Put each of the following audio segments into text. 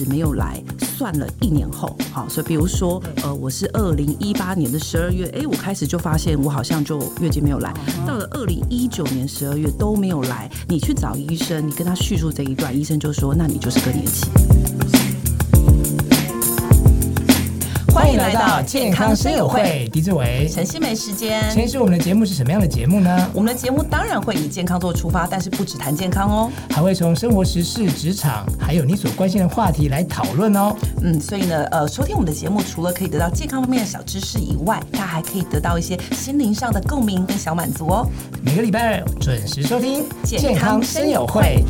始没有来，算了一年后，好，所以比如说，呃，我是二零一八年的十二月，哎，我开始就发现我好像就月经没有来，到了二零一九年十二月都没有来，你去找医生，你跟他叙述这一段，医生就说，那你就是更年期。欢迎来到健康生友会，狄志伟、陈希梅时间。今天是我们的节目是什么样的节目呢？我们的节目当然会以健康做出发，但是不只谈健康哦，还会从生活时事、职场，还有你所关心的话题来讨论哦。嗯，所以呢，呃，收听我们的节目，除了可以得到健康方面的小知识以外，它还可以得到一些心灵上的共鸣跟小满足哦。每个礼拜二准时收听健康生友会。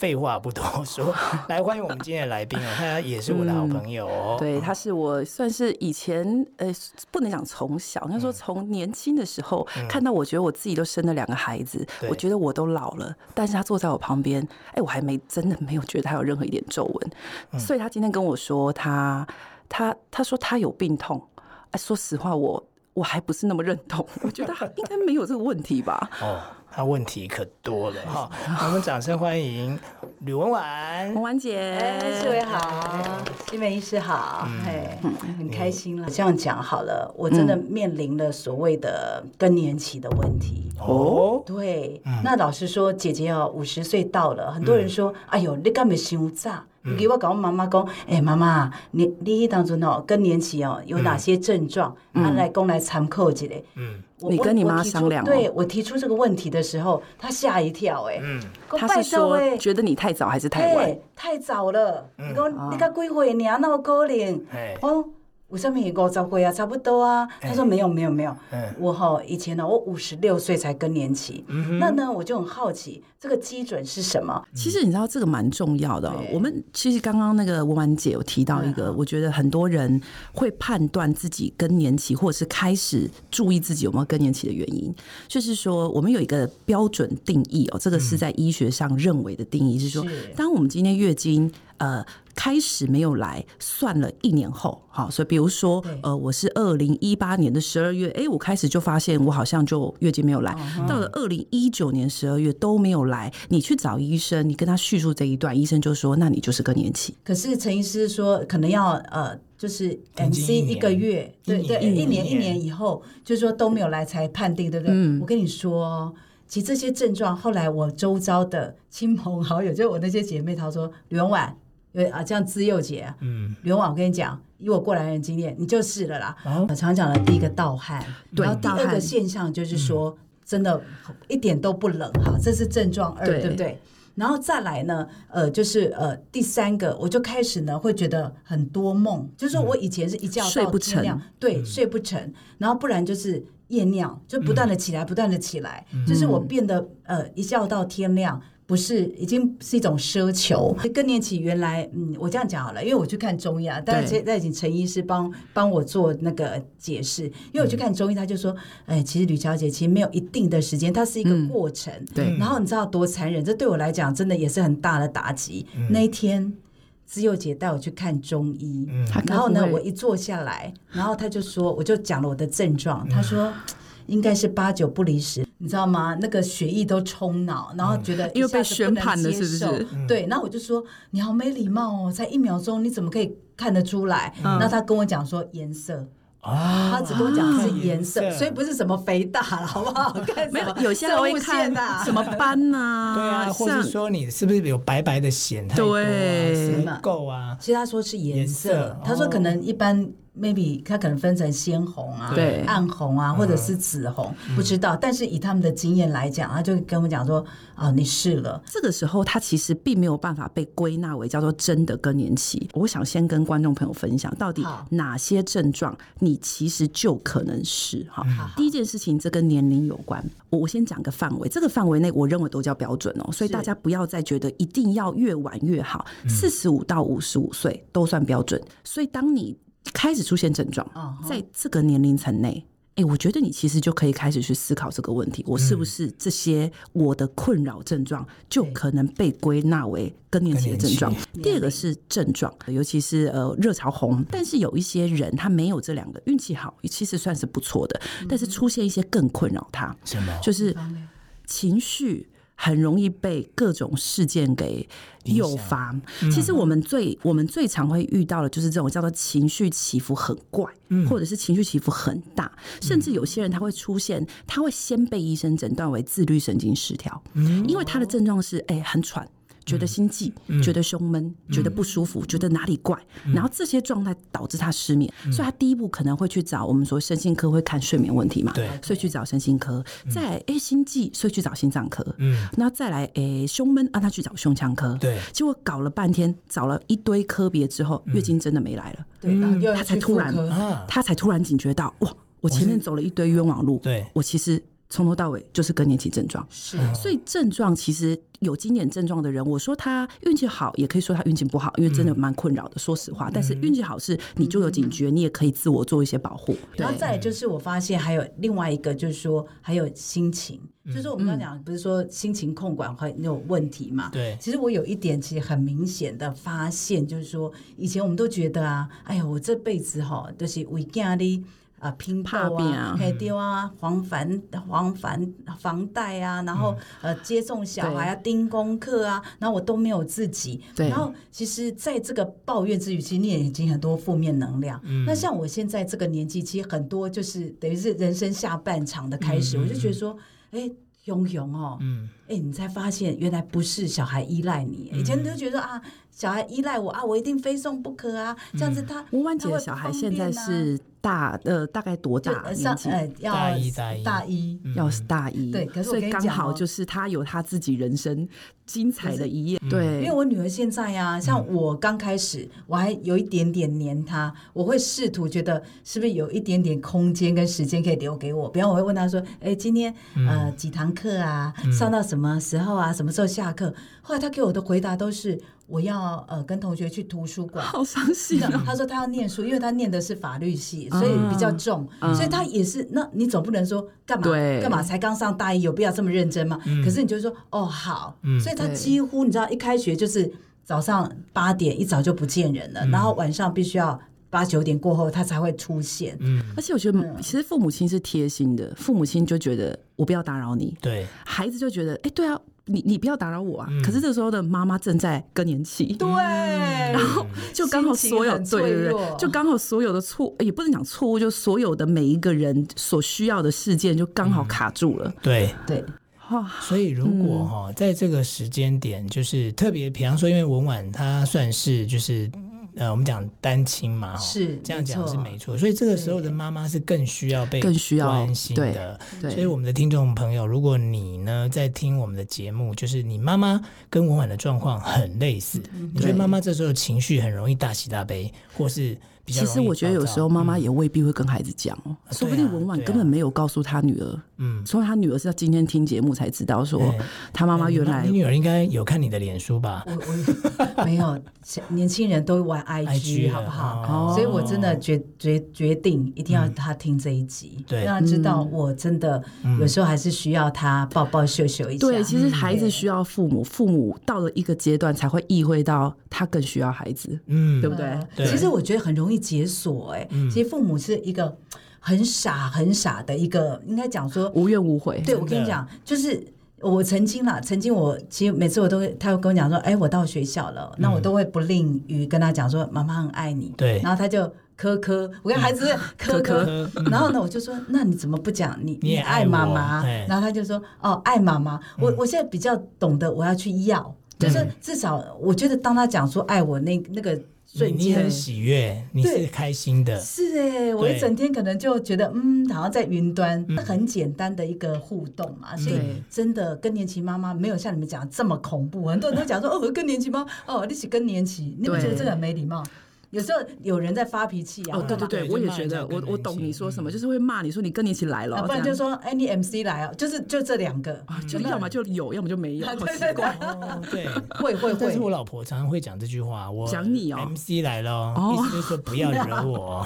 废话不多说，来欢迎我们今天的来宾哦，他也是我的好朋友哦。嗯、对，他是我算是以前呃，不能讲从小，应该说从年轻的时候、嗯、看到，我觉得我自己都生了两个孩子，嗯、我觉得我都老了，但是他坐在我旁边，哎，我还没真的没有觉得他有任何一点皱纹，嗯、所以他今天跟我说他他他说他有病痛，哎，说实话我我还不是那么认同，我觉得他应该没有这个问题吧。哦。他问题可多了哈，我们掌声欢迎吕文婉，文婉姐，四位好，欣湄医师好，哎，很开心了。这样讲好了，我真的面临了所谓的更年期的问题哦。对，那老实说，姐姐哦，五十岁到了，很多人说，哎呦，你干嘛想炸？你给我搞我妈妈讲，哎，妈妈，你你当中哦，更年期哦，有哪些症状？啊，来供来参考一下。嗯。你跟你妈商量，对，我提出这个问题的时候，她吓一跳，哎，她是说觉得你太早还是太晚？太早了，你讲你才几岁，你那么高龄，哦。我上面也跟我照顾啊，差不多啊。他说没有没有没有，我哈以前呢，我五十六岁才更年期。那呢，我就很好奇，这个基准是什么？其实你知道这个蛮重要的。我们其实刚刚那个文婉姐有提到一个，我觉得很多人会判断自己更年期，或者是开始注意自己有没有更年期的原因，就是说我们有一个标准定义哦，这个是在医学上认为的定义是说，当我们今天月经。呃，开始没有来，算了一年后，好，所以比如说，呃，我是二零一八年的十二月，哎，我开始就发现我好像就月经没有来，到了二零一九年十二月都没有来，你去找医生，你跟他叙述这一段，医生就说，那你就是更年期。可是陈医师说，可能要呃，就是 MC 一个月，对对，一年一年以后，就是说都没有来才判定，对不对？嗯，我跟你说，其实这些症状，后来我周遭的亲朋好友，就我那些姐妹，她说吕文婉。对啊，这样自幼姐啊，嗯，刘婉，我跟你讲，以我过来人经验，你就是了啦。哦、我常讲的第一个盗汗，对然后第二个现象就是说，嗯、真的一点都不冷哈，这是症状二，对，对不对？然后再来呢，呃，就是呃，第三个，我就开始呢会觉得很多梦，就是说我以前是一觉到天亮，对，睡不成，然后不然就是夜尿，就不断的起来，嗯、不断的起来，就是我变得呃一觉到天亮。不是，已经是一种奢求。更年期原来，嗯，我这样讲好了，因为我去看中医啊，当然现在请陈医师帮帮我做那个解释。因为我去看中医，他就说，哎，其实吕小姐其实没有一定的时间，它是一个过程。对。然后你知道多残忍？这对我来讲真的也是很大的打击。那一天，自幼姐带我去看中医，然后呢，我一坐下来，然后他就说，我就讲了我的症状，他说。应该是八九不离十，你知道吗？那个血液都冲脑，然后觉得因为被宣判了，是不是？对，那我就说你好没礼貌哦，在一秒钟，你怎么可以看得出来？那他跟我讲说颜色啊，他只跟我讲是颜色，所以不是什么肥大了，好不好？没有，有些人会看什么斑呐，对啊，或者说你是不是有白白的癬太多啊？不够啊？其实他说是颜色，他说可能一般。Maybe 它可能分成鲜红啊、对暗红啊，或者是紫红，嗯、不知道。但是以他们的经验来讲，他就跟我们讲说：“啊，你试了。”这个时候，他其实并没有办法被归纳为叫做真的更年期。我想先跟观众朋友分享，到底哪些症状你其实就可能是哈。第一件事情，这跟年龄有关。我我先讲个范围，这个范围内我认为都叫标准哦，所以大家不要再觉得一定要越晚越好。四十五到五十五岁都算标准。所以当你开始出现症状，在这个年龄层内，哎，我觉得你其实就可以开始去思考这个问题：我是不是这些我的困扰症状就可能被归纳为更年期的症状？第二个是症状，尤其是呃热潮红，但是有一些人他没有这两个，运气好，其实算是不错的，但是出现一些更困扰他，什么？就是情绪。很容易被各种事件给诱发。其实我们最我们最常会遇到的就是这种叫做情绪起伏很怪，或者是情绪起伏很大，甚至有些人他会出现，他会先被医生诊断为自律神经失调，因为他的症状是哎很喘。觉得心悸，嗯、觉得胸闷，嗯、觉得不舒服，嗯、觉得哪里怪，嗯、然后这些状态导致他失眠，嗯、所以他第一步可能会去找我们说身心科会看睡眠问题嘛，对，所以去找身心科。嗯、再来哎心悸，所以去找心脏科，嗯，然后再来哎胸闷，让他去找胸腔科，对。结果搞了半天，找了一堆科别之后，月经真的没来了，对，他才突然，他才突然警觉到，哇，我前面走了一堆冤枉路，对，我其实。从头到尾就是更年期症状，是，所以症状其实有经典症状的人，我说他运气好，也可以说他运气不好，因为真的蛮困扰的。说实话，但是运气好是你就有警觉，你也可以自我做一些保护。然后再来就是我发现还有另外一个，就是说还有心情，就是我们刚讲不是说心情控管会有问题嘛？对，其实我有一点其实很明显的发现，就是说以前我们都觉得啊，哎呀，我这辈子哈都是为家里。啊，拼泡啊，还丢啊，还房还房房贷啊，然后呃接送小孩啊，盯功课啊，然后我都没有自己。然后其实在这个抱怨之余，其实你也已经很多负面能量。那像我现在这个年纪，其实很多就是等于是人生下半场的开始，我就觉得说，哎，勇勇哦，哎，你才发现原来不是小孩依赖你，以前都觉得啊，小孩依赖我啊，我一定非送不可啊，这样子他。吴婉姐的小孩现在是。大呃，大概多大年纪？要大一，大一，要是大一。对，可是所以刚好就是他有他自己人生精彩的一页。对，因为我女儿现在呀，像我刚开始，我还有一点点黏她，我会试图觉得是不是有一点点空间跟时间可以留给我。比方我会问她说：“哎，今天呃几堂课啊？上到什么时候啊？什么时候下课？”后来她给我的回答都是。我要呃跟同学去图书馆，好伤心啊！他说他要念书，因为他念的是法律系，所以比较重，所以他也是。那你总不能说干嘛干嘛？才刚上大一，有必要这么认真吗？可是你就说哦好，所以他几乎你知道一开学就是早上八点一早就不见人了，然后晚上必须要八九点过后他才会出现。嗯，而且我觉得其实父母亲是贴心的，父母亲就觉得我不要打扰你，对孩子就觉得哎对啊。你你不要打扰我啊！嗯、可是这时候的妈妈正在更年期，对，然后就刚好所有对对对，就刚好所有的错也不能讲错误，就所有的每一个人所需要的事件就刚好卡住了。嗯、对对，所以如果哈在这个时间点，就是特别，比方说，因为文婉她算是就是。呃，我们讲单亲嘛，是这样讲是没错，所以这个时候的妈妈是更需要被更需要关心的。所以我们的听众朋友，如果你呢在听我们的节目，就是你妈妈跟文婉的状况很类似，你觉得妈妈这时候情绪很容易大喜大悲，或是比较？其实我觉得有时候妈妈也未必会跟孩子讲哦，说不定文婉根本没有告诉她女儿，嗯，所以他女儿是要今天听节目才知道说，他妈妈原来你女儿应该有看你的脸书吧？我我没有，年轻人都玩 IG 好不好？所以我真的决决决定一定要他听这一集，对，让他知道我真的有时候还是需要他抱抱秀秀一下。对，其实孩子需要父母，父母到了一个阶段才会意会到他更需要孩子，嗯，对不对？其实我觉得很容易。解锁哎，其实父母是一个很傻很傻的一个，应该讲说无怨无悔。对，我跟你讲，就是我曾经啦，曾经我其实每次我都会，他会跟我讲说，哎，我到学校了，那我都会不吝于跟他讲说，妈妈很爱你。对，然后他就科科，我跟孩子 科科，然后呢，我就说，那你怎么不讲你你爱妈妈？然后他就说，哦，爱妈妈。我我现在比较懂得我要去要，就是至少我觉得当他讲说爱我那那个。你你很喜悦，你是开心的，是哎，我一整天可能就觉得，嗯，好像在云端，很简单的一个互动嘛，所以真的更年期妈妈没有像你们讲这么恐怖，很多人都讲说，哦，更年期妈，哦，你是更年期，你不觉得这个很没礼貌？有时候有人在发脾气啊！哦，对对对，我也觉得，我我懂你说什么，就是会骂你说你跟你一起来了，不然就说哎你 MC 来啊，就是就这两个，就要么就有，要么就没有，好奇怪。对，会会会。但是我老婆常常会讲这句话，我讲你哦，MC 来了，意思就是说不要惹我，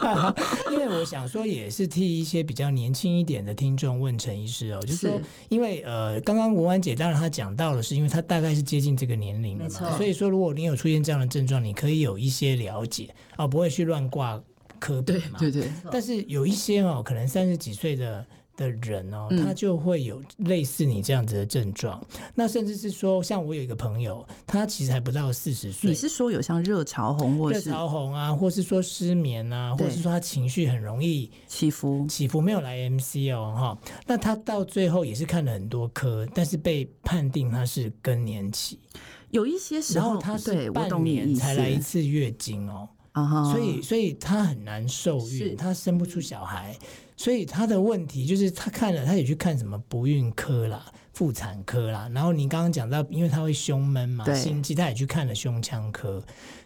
因为我想说也是替一些比较年轻一点的听众问陈医师哦，就是因为呃，刚刚文婉姐当然她讲到的是，因为她大概是接近这个年龄了嘛，所以说如果你有出现这样的症状，你可以有一些。了解啊，不会去乱挂科比嘛？对对对。但是有一些哦，可能三十几岁的的人哦，他就会有类似你这样子的症状。嗯、那甚至是说，像我有一个朋友，他其实还不到四十岁。你是说有像热潮红，或者热潮红啊，或是说失眠啊，或者是说他情绪很容易起伏起伏，没有来 MC 哦哈。那他到最后也是看了很多科，但是被判定他是更年期。有一些时候他是半年才来一次月经哦，所以所以他很难受孕，他生不出小孩。所以他的问题就是，他看了，他也去看什么不孕科啦、妇产科啦。然后你刚刚讲到，因为他会胸闷嘛，心悸，他也去看了胸腔科。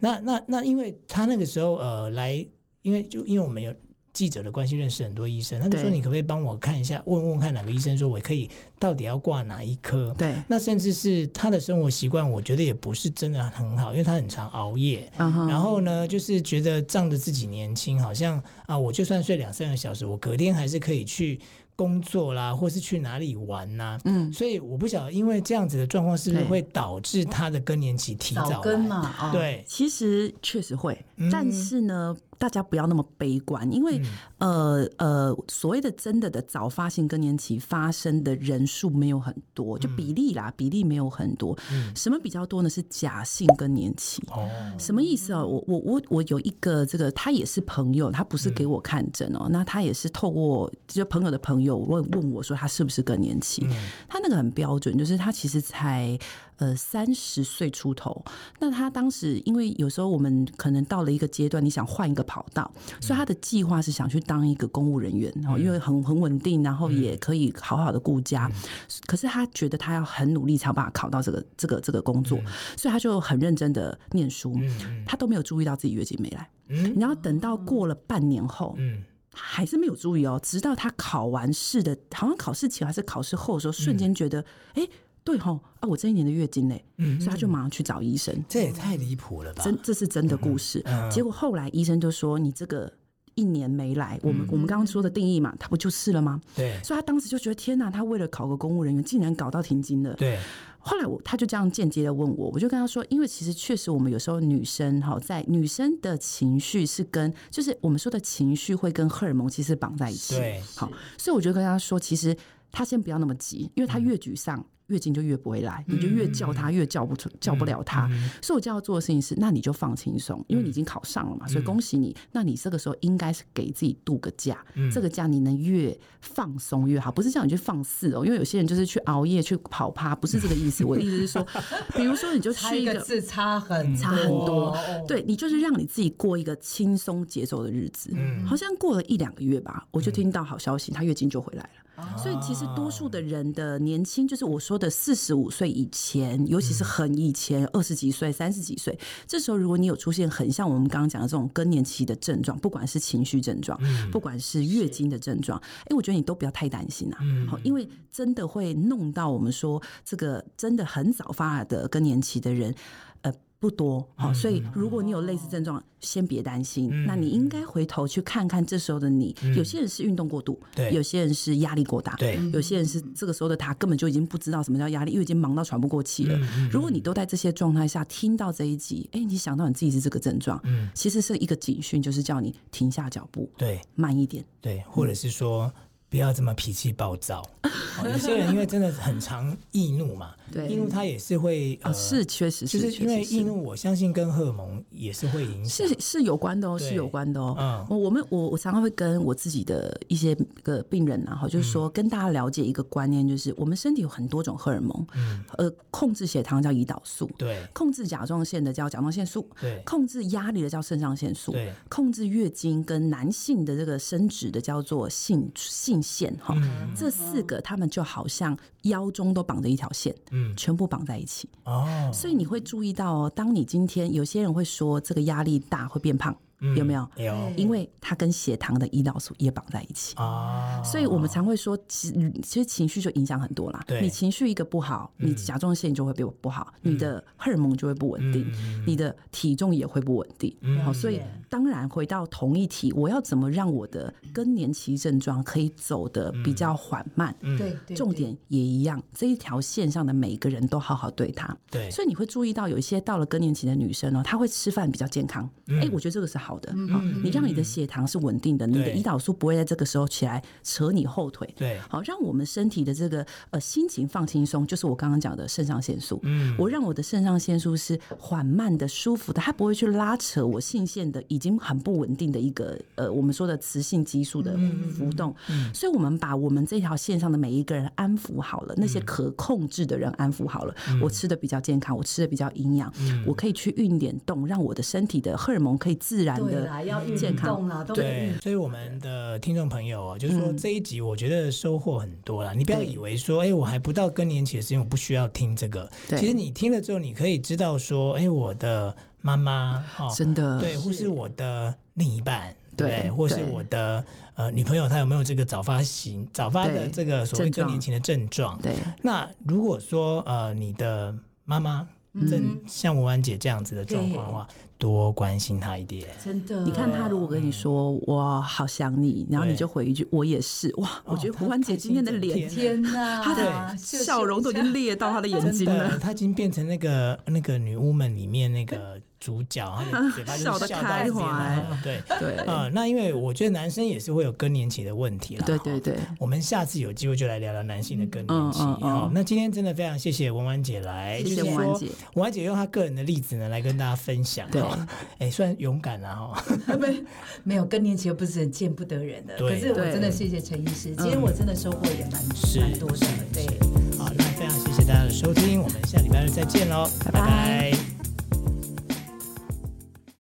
那那那，因为他那个时候呃来，因为就因为我们有。记者的关系认识很多医生，他就说，你可不可以帮我看一下，问问看哪个医生说我可以到底要挂哪一科？对，那甚至是他的生活习惯，我觉得也不是真的很好，因为他很常熬夜，uh huh. 然后呢，就是觉得仗着自己年轻，好像啊，我就算睡两三个小时，我隔天还是可以去。工作啦，或是去哪里玩呐、啊？嗯，所以我不晓得，因为这样子的状况是不是会导致他的更年期提早早更嘛，哦、对，其实确实会，但是呢，嗯、大家不要那么悲观，因为、呃呃，所谓的真的的早发性更年期发生的人数没有很多，就比例啦，比例没有很多。嗯，什么比较多呢？是假性更年期。哦，什么意思啊？我我我我有一个这个，他也是朋友，他不是给我看诊哦，嗯、那他也是透过就朋友的朋友。问问我说他是不是更年期？嗯、他那个很标准，就是他其实才呃三十岁出头。那他当时因为有时候我们可能到了一个阶段，你想换一个跑道，嗯、所以他的计划是想去当一个公务人员，然后、嗯、因为很很稳定，然后也可以好好的顾家。嗯、可是他觉得他要很努力才有办法考到这个这个这个工作，嗯、所以他就很认真的念书。嗯、他都没有注意到自己月经没来，嗯、然后等到过了半年后，嗯还是没有注意哦，直到他考完试的，好像考试前还是考试后的时候，瞬间觉得，哎、嗯，对吼，啊，我这一年的月经嘞，嗯，所以他就马上去找医生。这也太离谱了吧？真，这是真的故事。结果后来医生就说，你这个一年没来，我们、嗯、我们刚刚说的定义嘛，他不就是了吗？对。所以他当时就觉得，天哪，他为了考个公务人员，竟然搞到停经了。对。后来我他就这样间接的问我，我就跟他说，因为其实确实我们有时候女生哈，在女生的情绪是跟就是我们说的情绪会跟荷尔蒙其实绑在一起，对，好，所以我就跟他说，其实他先不要那么急，因为他越沮丧。嗯月经就越不会来，你就越叫他越叫不出，叫不了他。所以我就要做的事情是，那你就放轻松，因为你已经考上了嘛，所以恭喜你。那你这个时候应该是给自己度个假，这个假你能越放松越好，不是叫你去放肆哦。因为有些人就是去熬夜去跑趴，不是这个意思。我的意思是说，比如说你就去一个字差很差很多，对，你就是让你自己过一个轻松节奏的日子。好像过了一两个月吧，我就听到好消息，她月经就回来了。所以其实多数的人的年轻，就是我说的四十五岁以前，尤其是很以前二十几岁、三十几岁，这时候如果你有出现很像我们刚刚讲的这种更年期的症状，不管是情绪症状，不管是月经的症状，哎，我觉得你都不要太担心啊，好，因为真的会弄到我们说这个真的很早发的更年期的人。不多，好，所以如果你有类似症状，先别担心。那你应该回头去看看这时候的你。有些人是运动过度，对；有些人是压力过大，对；有些人是这个时候的他根本就已经不知道什么叫压力，因为已经忙到喘不过气了。如果你都在这些状态下听到这一集，哎，你想到你自己是这个症状，嗯，其实是一个警讯，就是叫你停下脚步，对，慢一点，对，或者是说不要这么脾气暴躁。有些人因为真的很常易怒嘛。对，易怒他也是会，呃，是确实是，就是因为易怒，我相信跟荷尔蒙也是会影响，是是有关的哦，是有关的哦。嗯，我们我我常常会跟我自己的一些个病人啊，哈，就是说跟大家了解一个观念，就是我们身体有很多种荷尔蒙，嗯，呃，控制血糖叫胰岛素，对，控制甲状腺的叫甲状腺素，对，控制压力的叫肾上腺素，对，控制月经跟男性的这个生殖的叫做性性腺，哈，这四个他们就好像腰中都绑着一条线，嗯。全部绑在一起哦，所以你会注意到哦，当你今天有些人会说这个压力大会变胖。有没有？有，因为它跟血糖的胰岛素也绑在一起啊，所以我们常会说，其其实情绪就影响很多啦。对，你情绪一个不好，你甲状腺就会变不好，你的荷尔蒙就会不稳定，你的体重也会不稳定。好，所以当然回到同一题，我要怎么让我的更年期症状可以走得比较缓慢？对，重点也一样，这一条线上的每一个人都好好对他。对，所以你会注意到有一些到了更年期的女生呢，她会吃饭比较健康。哎，我觉得这个是好。好的。好，你让你的血糖是稳定的，你的胰岛素不会在这个时候起来扯你后腿。对，好，让我们身体的这个呃心情放轻松，就是我刚刚讲的肾上腺素。嗯，我让我的肾上腺素是缓慢的、舒服的，它不会去拉扯我性腺的已经很不稳定的一个呃我们说的雌性激素的浮动。所以，我们把我们这条线上的每一个人安抚好了，那些可控制的人安抚好了，我吃的比较健康，我吃的比较营养，我可以去运点动，让我的身体的荷尔蒙可以自然的健康。对，所以我们的听众朋友啊，就是说这一集我觉得收获很多了。你不要以为说，哎，我还不到更年期的时间，我不需要听这个。其实你听了之后，你可以知道说，哎，我的妈妈哦，真的对，或是我的另一半。对，或是我的呃女朋友，她有没有这个早发型、早发的这个所谓更年期的症状？对，那如果说呃你的妈妈正像文婉姐这样子的状况的话。多关心他一点，真的。你看他如果跟你说“我好想你”，然后你就回一句“我也是”，哇！我觉得胡欢姐今天的脸，天呐，她的笑容都已经裂到她的眼睛了。她已经变成那个那个女巫们里面那个主角，她的嘴巴就笑得开怀。对对啊，那因为我觉得男生也是会有更年期的问题了。对对对，我们下次有机会就来聊聊男性的更年期。好，那今天真的非常谢谢文婉姐来，谢谢文婉姐。文婉姐用她个人的例子呢来跟大家分享。对。哎，算勇敢了哈！没没有更年期又不是很见不得人的。可是我真的谢谢陈医师，今天我真的收获也蛮蛮多的。对，好，那非常谢谢大家的收听，我们下礼拜日再见喽，拜拜。